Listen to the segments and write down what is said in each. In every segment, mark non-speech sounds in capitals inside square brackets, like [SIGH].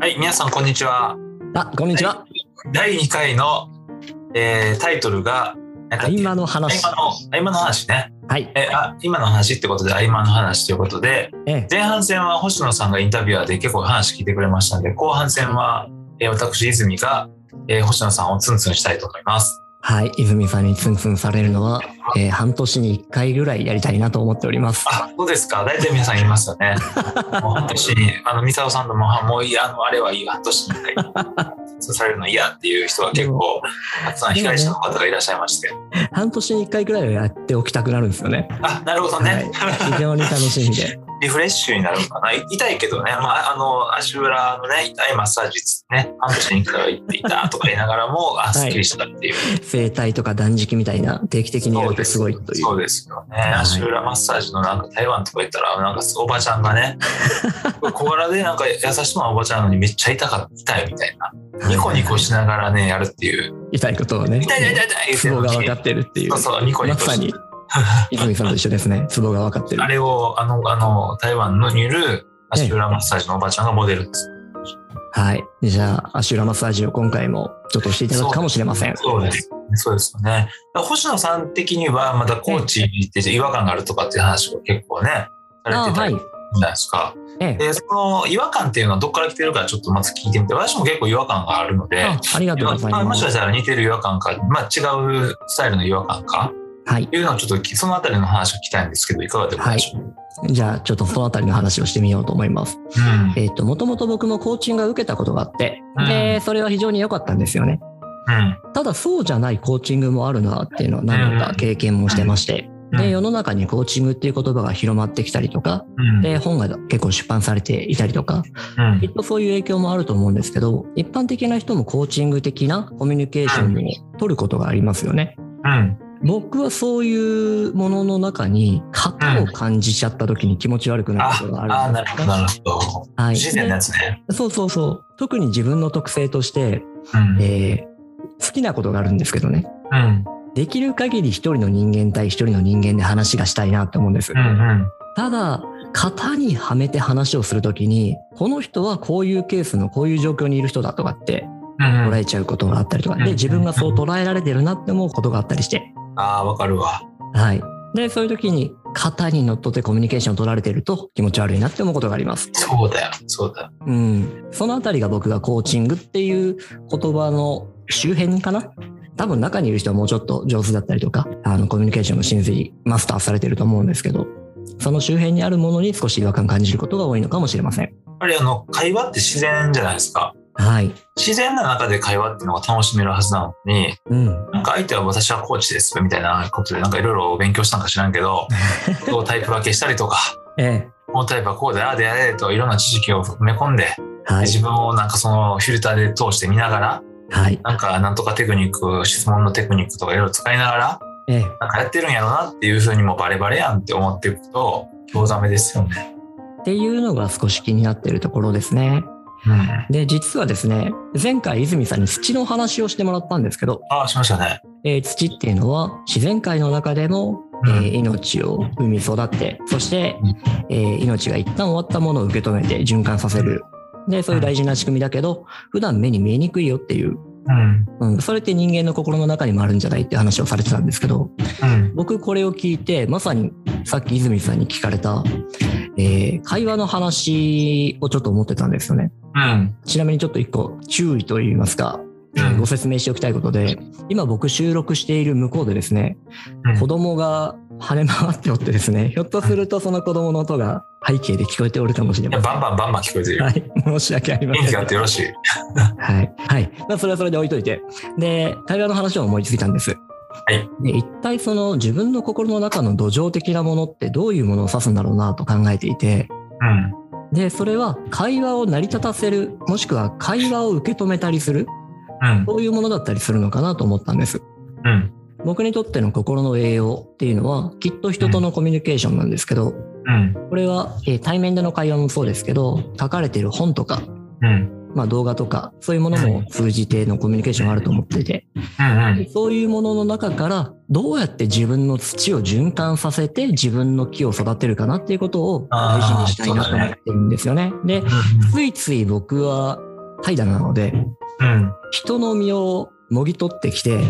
はい、皆さんこんにちは。あ、こんにちは。第2回の、えータイトルが、合間の話。合間の、話ね。はい。えあ今の話ってことで、合間の話ということで、ええ、前半戦は星野さんがインタビュアーで結構話聞いてくれましたので、後半戦は、えー私、泉が、えー星野さんをツンツンしたいと思います。はい。泉さんにツンツンされるのは、えー半年に1回ぐらいやりたいなと思っております。あ、そうですか？大体皆さん言いますよね。[LAUGHS] もう半年に、あの、ミサオさんとも、あもういいや、あの、あれはいい、半年に1回、そうされるの嫌っていう人は結構、たくさん被害者の方がいらっしゃいまして。半年に1回ぐらいはやっておきたくなるんですよね。あ、なるほどはねい。。非常に楽しみで。リフレッシュになるのかな？痛いけどね、まあ、あの、足裏のね、痛いマッサージね、半年に1回は行っていたとか言いながらも、あ、すっきりしたっていう。整体とか断食みたいな定期的にやるとすごいという。そうですよね。い足裏マッサージのなんか台湾とか行ったら、なんかおばちゃんがね、[LAUGHS] 小柄でなんか優しそうなおばちゃんなのにめっちゃ痛かった、痛いみたいな。ニコニコしながらね、やるっていう。痛いことをね。痛い痛い痛い痛いツボが分かってるっていうそう。そう、ニコニコしてまさに、[LAUGHS] 泉さんと一緒ですね。ツボが分かってるあ。れを、あの、あの、台湾のにいる足裏マッサージのおばちゃんがモデルです。はい。じゃあ、足裏マッサージを今回もちょっとしていただくかもしれません。そうです。そうですよね。星野さん的には、まだコーチって違和感があるとかっていう話を結構ね、されてたりじ。ゃないですか。ええ。で、その違和感っていうのはどっから来てるかちょっとまず聞いてみて、私も結構違和感があるので、あありがとうございまあ、もますしか。したら似てる違和感か、まあ違うスタイルの違和感か、はい。いうのをちょっとそのあたりの話を聞きたいんですけど、いかがでございましょう、じゃあ、ちょっとそのあたりの話をしてみようと思います。うん。えっ、と、もともと僕もコーチングを受けたことがあって、うんで、それは非常に良かったんですよね。うん。ただ、そうじゃないコーチングもあるなっていうのは何度か経験もしてまして、うんで、世の中にコーチングっていう言葉が広まってきたりとか、うん。で、本が結構出版されていたりとか、うんきっとそういう影響もあると思うんですけど、一般的な人もコーチング的なコミュニケーションを取ることがありますよね。うん。僕はそういうものの中に型を感じちゃった時に気持ち悪くなるあことがあるあ、んですなるほど、なるほど。はい。不自然なやつね。でそうそうそう。特に自分の特性として、うん。えー好きなことがあるんですけどね。うん。できる限り一人の人間対一人の人間で話がしたいなって思うんです。うん。うん。ただ、型にはめて話をするときに、この人はこういうケースのこういう状況にいる人だとかってうん。捉えちゃうことがあったりとか、うんで、自分がそう捉えられてるなって思うことがあったりして、ああ、わかるわ。はい。で、そういう時に型にのっとってコミュニケーションを取られてると気持ち悪いなって思うことがあります。そうだよ、そうだよ。うん。そのあたりが僕がコーチングっていう言葉の周辺かな？多分中にいる人はもうちょっと上手だったりとか、あのコミュニケーションの真髄マスターされてると思うんですけど、その周辺にあるものに少し違和感感じることが多いのかもしれません。やっぱりあの、会話って自然じゃないですか。はい。自然な中で会話っていうのが楽しめるはずなのに、うん。なんか相手は私はコーチですみたいなことでなんかいろいろ勉強したんか知らんけど、[LAUGHS] こうタイプ分けしたりとか、えこのタイプはこうでああであれといろんな知識を埋め込んで、え。はい。自分をなんかそのフィルターで通して見ながら、はい。なんかなんとかテクニック、質問のテクニックとかいろいろ使いながら、ええ。なんかやってるんやろなっていうふうにもバレバレやんって思っていくと、興ざめですよね。っていうのが少し気になってるところですね。うん。で、実はですね、前回泉さんに土の話をしてもらったんですけど、ああ、しましたね。えー土っていうのは自然界の中でも、えー命を生み育って、そしてうん、えー命が一旦終わったものを受け止めて循環させる。で、そういう大事な仕組みだけど、普段目に見えにくいよっていう、うん。うん、それって人間の心の中にもあるんじゃないって話をされてたんですけど、うん。僕これを聞いて、まさにさっき泉さんに聞かれた、えー会話の話をちょっと思ってたんですよね。うん。ちなみにちょっと一個注意といいますか、うんご説明しておきたいことで、今僕収録している向こうでですね、うん子供が跳ね回っておってですね、ひょっとするとその子供の音が背景で聞こえておるかもしれません。バンバンバンバン聞こえてるよ。はい、申し訳ありません。元気があってよろしい。はい。はい。まあ、それはそれで置いといて。で、会話の話を思いついたんです。はい。で、一体その自分の心の中の土壌的なものってどういうものを指すんだろうなと考えていて、うん。で、それは会話を成り立たせる、もしくは会話を受け止めたりする、うん。そういうものだったりするのかなと思ったんです。うん。僕にとっての心の栄養っていうのは、きっと人とのコミュニケーションなんですけど、うん。これは、えー対面での会話もそうですけど、書かれている本とか、うん。まあ動画とか、そういうものも通じてのコミュニケーションがあると思っていて、うん。そういうものの中から、どうやって自分の土を循環させて自分の木を育てるかなっていうことを大事にしたいなと思ってるんですよね。で、ついつい僕は怠惰なので、うん。人の身をもぎ取ってきて、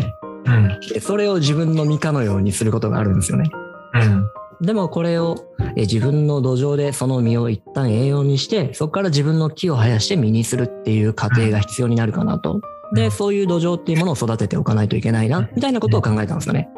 うん。でそれを自分の身かのようにすることがあるんですよね。うん。でもこれをえ自分の土壌でその実を一旦栄養にして、そこから自分の木を生やして実にするっていう過程が必要になるかなと。で、そういう土壌っていうものを育てておかないといけないな、みたいなことを考えたんですよね。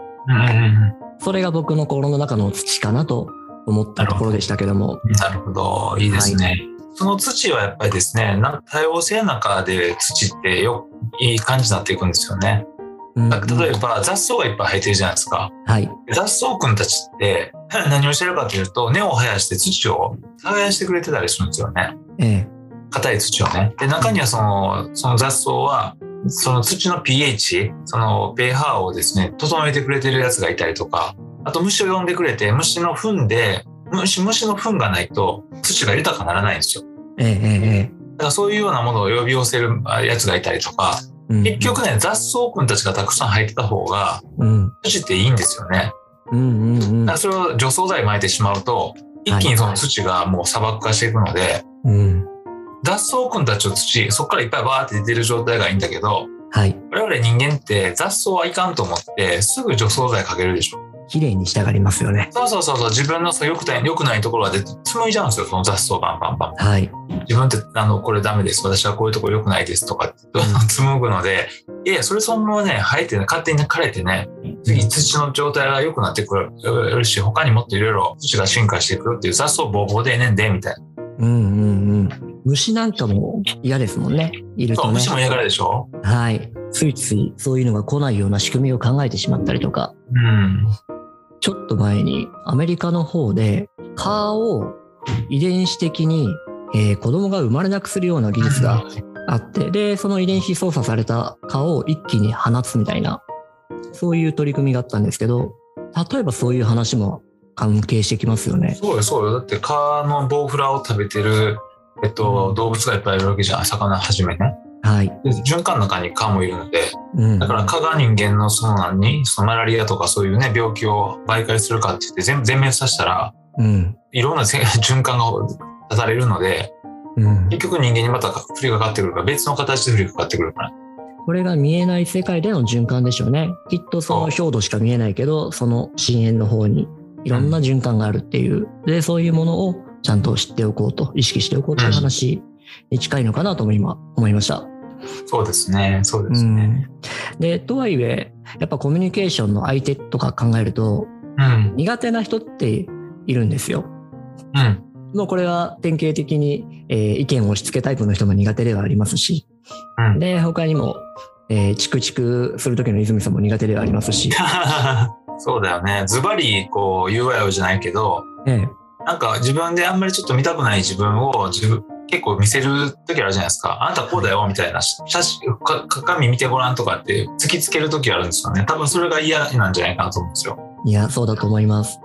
それが僕の心の中の土かなと思ったところでしたけども。なるほど。いいですね。その土はやっぱりですね、な多様性の中で土ってよいい感じになっていくん。ですよね。うん例えば雑草がいっぱい生えてるじゃないですか。はい。雑草くんたちって [LAUGHS] 何をしてるかというと根を生やして土を耕してくれてたりするんですよね。ええ。硬い土をね。で、中にはその、その雑草は、その土の pH、その pH をですね、整えてくれてるやつがいたりとか、あと虫を呼んでくれて、虫の糞で、虫、虫の糞がないと土が豊かにならないんですよ。ええ、ええ、だからそういうようなものを呼び寄せるあやつがいたりとか、ええ。結局ね、雑草くんたちがたくさん入ってた方が、うん、土っていいんですよね。うん、うん、うんだからそれを除草剤撒いてしまうと、一気にその土がもう砂漠化していくので、うん。雑草くんたちの土、そこからいっぱいバーって出てる状態がいいんだけど、はい。我々人間って雑草はいかんと思ってすぐ除草剤かけるでしょ。綺麗にしたがりますよね。そうそうそうそう自分の良くない良くないところが出て紡いじゃうんですよその雑草バンバンバン。はい。自分ってあのこれダメです私はこういうところ良くないですとか [LAUGHS] 紡ぐのでいやいやそれそのままね生えてね勝手に枯れてね次土の状態が良くなってくるし他にもっといろいろ土が進化していくっていう雑草ボーボーでええねんでみたいな。うん、うん、うん。虫なんかも嫌ですもんね。いるとね虫。も嫌がるでしょはい。ついついそういうのが来ないような仕組みを考えてしまったりとか、うん。ちょっと前にアメリカの方で蚊を遺伝子的に、えー子供が生まれなくするような技術があって、で、その遺伝子操作された蚊を一気に放つみたいな、そういう取り組みがあったんですけど、例えばそういう話も関係してきますよね。そうよ、そうよ。だって、蚊のボウフラを食べてる、えっと、動物がいっぱいいるわけじゃん。魚はじめね。はい。で循環の中に蚊もいるので、うんだ。から蚊が人間のその何、そのマラリアとかそういうね、病気を媒介するかって言って全部全滅させたら、うん。いろんなせ [LAUGHS] 循環が断たれるので、うん。結局人間にまた降りかかってくるから、別の形で降りかかってくるから。これが見えない世界での循環でしょうね。きっとその表土しか見えないけど、その深淵の方にいろんな循環があるっていう。で、そういうものをちゃんと知っておこうと、意識しておこうという話に近いのかなとも今思いました。そうですね、そうでうすね。ん。で、とはいえ、やっぱコミュニケーションの相手とか考えると、うん、苦手な人っているんですよ。うん、もうこれは典型的に、えー意見を押し付けタイプの人も苦手ではありますし、うん。で、他にも、えーチクチクする時の泉さんも苦手ではありますし、[LAUGHS] そうだよね。ズバリ、こう、言うわよじゃないけど、ええなんか自分であんまりちょっと見たくない自分を自分結構見せる時あるじゃないですか。あなたこうだよみたいな写真か鏡見てごらんとかって突きつける時あるんですよね。多分それが嫌なんじゃないかなと思うんですよ。いや、そうだと思います。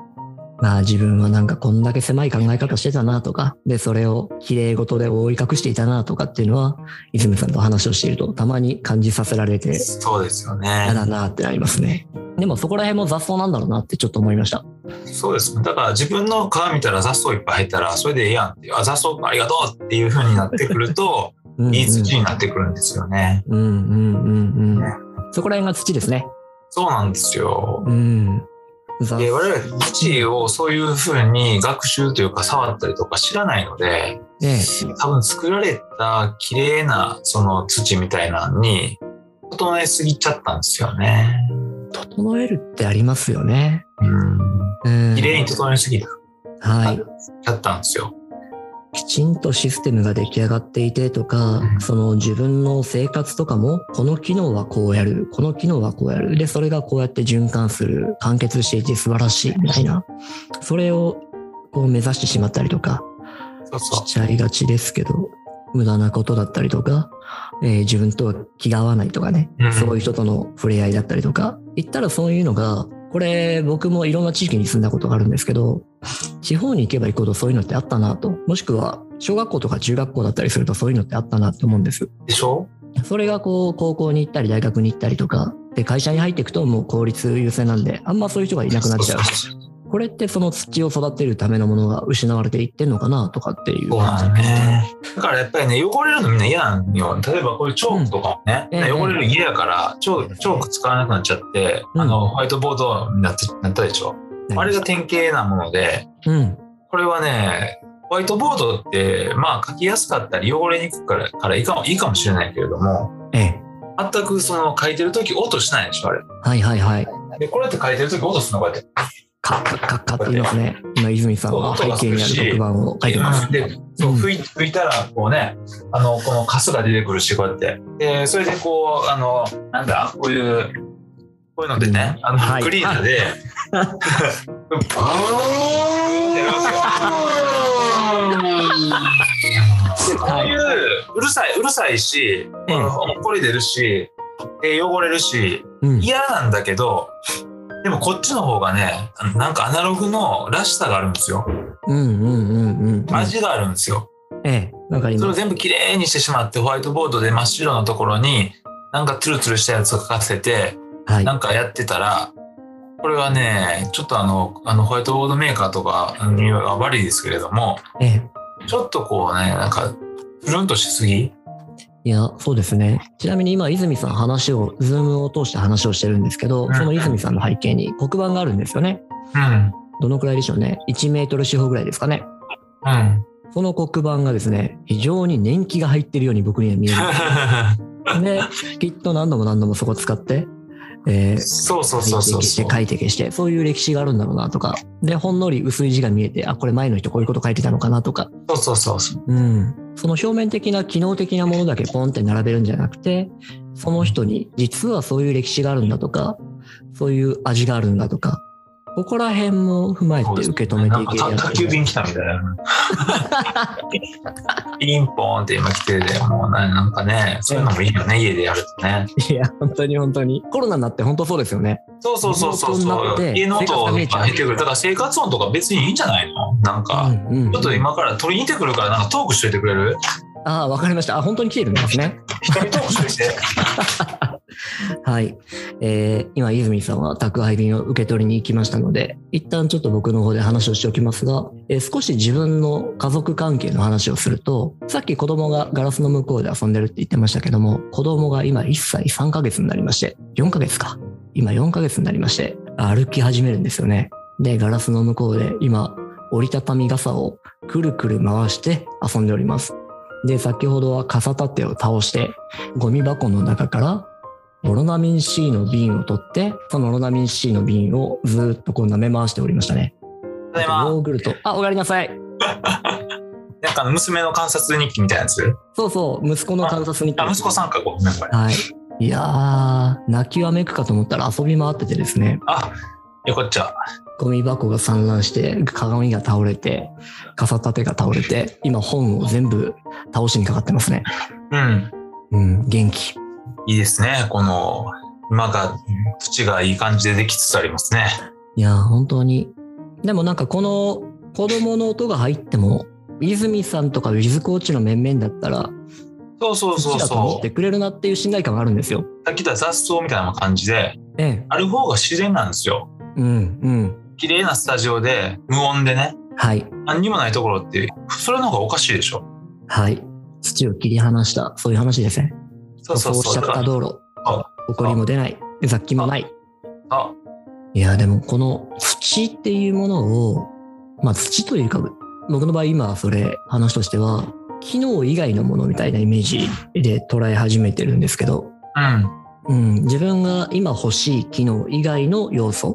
まあ自分はなんかこんだけ狭い考え方してたなとか、で、それを綺麗事で覆い隠していたなとかっていうのは、泉さんと話をしているとたまに感じさせられて、そうですよ嫌ね。だなってなりますね。でもそこら辺も雑草なんだろうなってちょっと思いました。そうです。だから自分の皮見たら雑草いっぱい入ったらそれでええやんっていう、あ、雑草ありがとうっていう風になってくると、[LAUGHS] うんうんいい土になってくるんですよね。うんうんうんうん。そこら辺が土ですね。そうなんですよ。うん。雑で我々土をそういう風に学習というか触ったりとか知らないので、ね多分作られた綺麗なその土みたいなのに整えすぎちゃったんですよね。整えるってありますよね。うん。うん。綺麗に整えすぎはい。ちゃったんですよ。きちんとシステムが出来上がっていてとか、うんその自分の生活とかも、この機能はこうやる、この機能はこうやる。で、それがこうやって循環する、完結していて素晴らしい、みたいな。それをこう目指してしまったりとか、しちゃいがちですけど、無駄なことだったりとか、えー自分とは気が合わないとかね、うんそういう人との触れ合いだったりとか、言ったらそういうのが、これ僕もいろんな地域に住んだことがあるんですけど、地方に行けば行くほどそういうのってあったなと、もしくは小学校とか中学校だったりするとそういうのってあったなと思うんです。でしょ？それがこう高校に行ったり大学に行ったりとか、で会社に入っていくともう効率優先なんで、あんまそういう人がいなくなっちゃう。これってその土を育てるためのものが失われていってんのかなとかっていう。そうなんだね。だからやっぱりね、汚れるのみんな嫌なんよ。例えばこういうチョークとかもね、うんええ汚れるの嫌やから、チョーチョーク使わなくなっちゃって、うんあの、ホワイトボードになってなったでしょ？あれが典型なもので、うん。これはね、ホワイトボードって、まあ書きやすかったり汚れにくくからからいいかもいいかもしれないけれども、ええ。全くその書いてる時音しないでしょ、あれ。はいはいはい。で、これって書いてる時音するの？こうやって。カッカッカッカッって言いますね。今、泉さんは背景にある黒板を書いてます。で、そう吹い吹いたら、こうね、あの、このカスが出てくるし、こうやって。で、それでこう、あの、なんだ、こういう、こういうのでね、あの、はいクリーナーで、ブーンってやるわけよ。でこういう、うるさい、うるさいし、ええ怒り出るし、で汚れるし、うん。嫌なんだけど、でもこっちの方がね、なんかアナログのらしさがあるんですよ。うんうんうんうん。味があるんですよ。ええ。わかりそれをます。全部きれいにしてしまって、ホワイトボードで真っ白なところに、なんかツルツルしたやつを書かせて、はいな。んかやってたら、これはね、ちょっとあの、あのホワイトボードメーカーとかには悪いですけれども、ええ。ちょっとこうね、なんか、プルンとしすぎいや、そうですね。ちなみに今、泉さん話を、ズームを通して話をしてるんですけどう、んその泉さんの背景に黒板があるんですよね。うん。どのくらいでしょうね？1メートル四方ぐらいですかね。うん。その黒板がですね、非常に年季が入ってるように僕には見える。[LAUGHS] で、きっと何度も何度もそこ使って、えーそうそうそうそうそう。書いて消して、そういう歴史があるんだろうなとか。で、ほんのり薄い字が見えて、あ、これ前の人こういうこと書いてたのかなとか。そうそうそうそう。うん。その表面的な機能的なものだけポンって並べるんじゃなくて、その人に実はそういう歴史があるんだとか、そういう味があるんだとか、ここら辺も踏まえて受け止めていけるなんか宅急便来たみたいな。[LAUGHS] ピンポーンって今来てて、もうねなんかね、そういうのもいいよね、家でやるとね。いや、本当に本当に。コロナになって本当そうですよね。そうそうそうそう家の音が生活が見えちゃう入ってくる。だから生活音とか別にいいんじゃないの？なんか、うんうんちょっと今から取りに行ってくるから、なんかトークしといてくれる？ああ、わかりました。あ、本当に来てるんですね。一人トークしといて。[LAUGHS] はい。えー今、泉さんは宅配便を受け取りに行きましたので、一旦ちょっと僕の方で話をしておきますが、えー少し自分の家族関係の話をすると、さっき子供がガラスの向こうで遊んでるって言ってましたけども、子供が今1歳3ヶ月になりまして、4ヶ月か。今4ヶ月になりまして、歩き始めるんですよね。で、ガラスの向こうで今、折りたたみ傘をくるくる回して遊んでおります。で、先ほどは傘立てを倒して、ゴミ箱の中からロナミン C の瓶を取って、そのオロナミン C の瓶をずーっとこう舐め回しておりましたね。ただいまヨーグルト。あ、おかえりなさい。[LAUGHS] なんか娘の観察日記みたいなやつ？そうそう、息子の観察に。あ、息子さんか、ごめん、これ。はい。いやー、泣きわめくかと思ったら遊び回っててですね、あ、よかった。ゴミ箱が散乱して、鏡が倒れて、傘立てが倒れて、今本を全部倒しにかかってますね。うん。うん、元気。いいですね。この、今が、土がいい感じでできつつありますね。いやー、本当に。でもなんかこの子供の音が入っても、泉さんとかウィズコーチの面々だったら、そうそうそう土だと思ってそう。くれるなっていう信頼感があるんですよ。さっき言った雑草みたいな感じで、ええ。ある方が自然なんですよ。うん、うん。綺麗なスタジオで、無音でね、はい。何にもないところって、それの方がおかしいでしょ。はい。土を切り離した、そういう話ですね。そうそうそう。舗装しちゃった道路。埃も出ない。雑菌もない。あ、いや、でもこの土っていうものを、まあ土というか、僕の場合今それ話としては、機能以外のものみたいなイメージで捉え始めてるんですけど、うん。うん、自分が今欲しい機能以外の要素、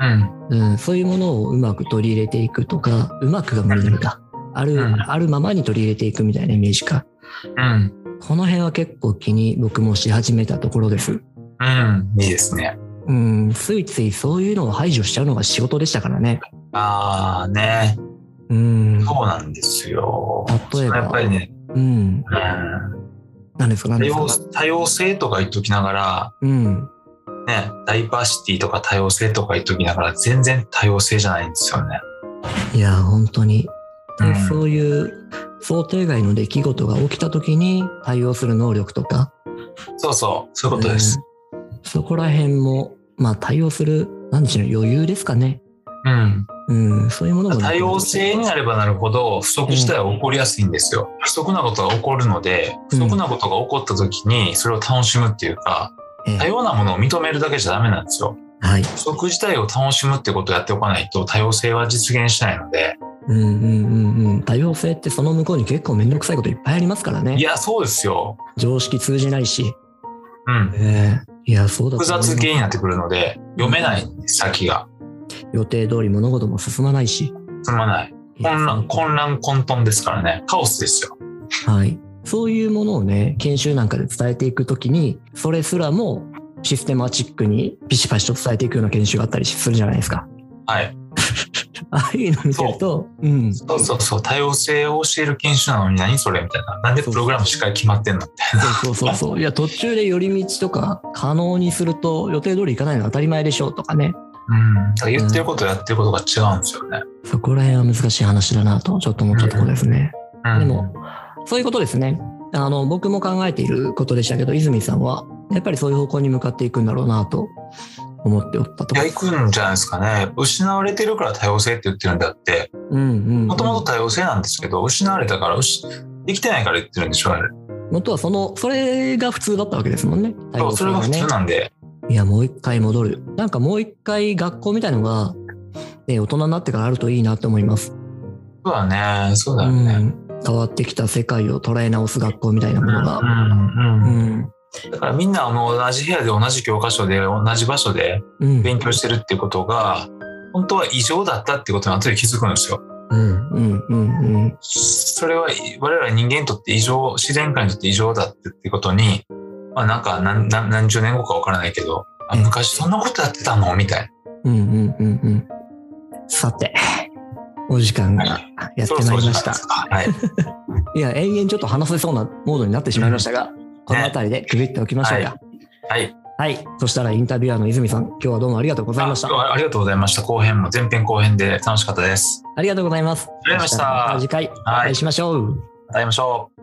うん。うん、そういうものをうまく取り入れていくとか、うまくが無理なのか。ある、うんあるままに取り入れていくみたいなイメージか。うん。この辺は結構気に僕もし始めたところです。うん。いいですね。うん、ついついそういうのを排除しちゃうのが仕事でしたからね。ああ、ね。うん。そうなんですよ。例えばやっぱりね、うん。うん。何ですか何多ですか？様多様性とか言っときながら、うん。ね、ダイバーシティとか多様性とか言っときながら、全然多様性じゃないんですよね。いや、本当に。でうんそういう想定外の出来事が起きた時に対応する能力とか、そうそう、そういうことです。うんそこら辺も、まあ対応する、なんでしょう、余裕ですかね。うん。うん、そういうものも多様性になればなるほど不足自体は起こりやすいんですよ。不足なことが起こるので、不足なことが起こった時にそれを楽しむっていうか、ええ多様なものを認めるだけじゃダメなんですよ。はい。不足自体を楽しむってことをやっておかないと多様性は実現しないので。うんうんうんうん。多様性ってその向こうに結構めんどくさいこといっぱいありますからね。いや、そうですよ。常識通じないし。うん。ええいや、そうだと複雑系になってくるので、読めない先が。予定通り物事も進まないし。進まない。混乱、混乱混沌ですからね。カオスですよ。はい。そういうものをね、研修なんかで伝えていくときに、それすらもシステマチックにピシパシと伝えていくような研修があったりするじゃないですか。はい。ああいうの見てると、うん。そうそうそう。多様性を教える研修なのに何それみたいな。なんでプログラムしっかり決まってんのみたいな。そうそうそうそう。[LAUGHS] いや、途中で寄り道とか可能にすると予定通り行かないのは当たり前でしょうとかね。うん。だから言ってることとやってることが違うんですよね。そこら辺は難しい話だなと、ちょっと思ったところですね。うん。でも、そういうことですね。あの、僕も考えていることでしたけど、泉さんは、やっぱりそういう方向に向かっていくんだろうなと思っておったといや。行くんじゃないですかね。失われてるから多様性って言ってるんであって。もともと多様性なんですけど、失われたから、生きてないから言ってるんでしょ、あれ。元はその、それが普通だったわけですもんね。多様性がねそれが普通。なんで。いや、もう一回戻る。なんかもう一回学校みたいのが、ね、大人になってからあるといいなと思います。そうだね。そうだね。ん。変わってきた世界を捉え直す学校みたいなものが。うんうんううんん。だからみんなあの同じ部屋で同じ教科書で同じ場所でうん。勉強してるっていうことが本当は異常だったってことに後で気づくんですよ。うん。うん。うん。うん。それは我々人間にとって異常、自然界にとって異常だってってことに、まあなんか何何何十年後かわからないけど、あうん昔そんなことやってたのみたいな。うん。うん。うん。うん。さて、お時間がやってまいりました。はい。[LAUGHS] いや、延々ちょっと話せそうなモードになってしまいましたが、この辺りで区切っておきましょうや。はい。はい。そしたらインタビュアーの泉さん、今日はどうもありがとうございました。あありがとうございました。後編も前編後編で楽しかったです。ありがとうございます。ありがとうございましたた次回お会いしましょう。会いましょう。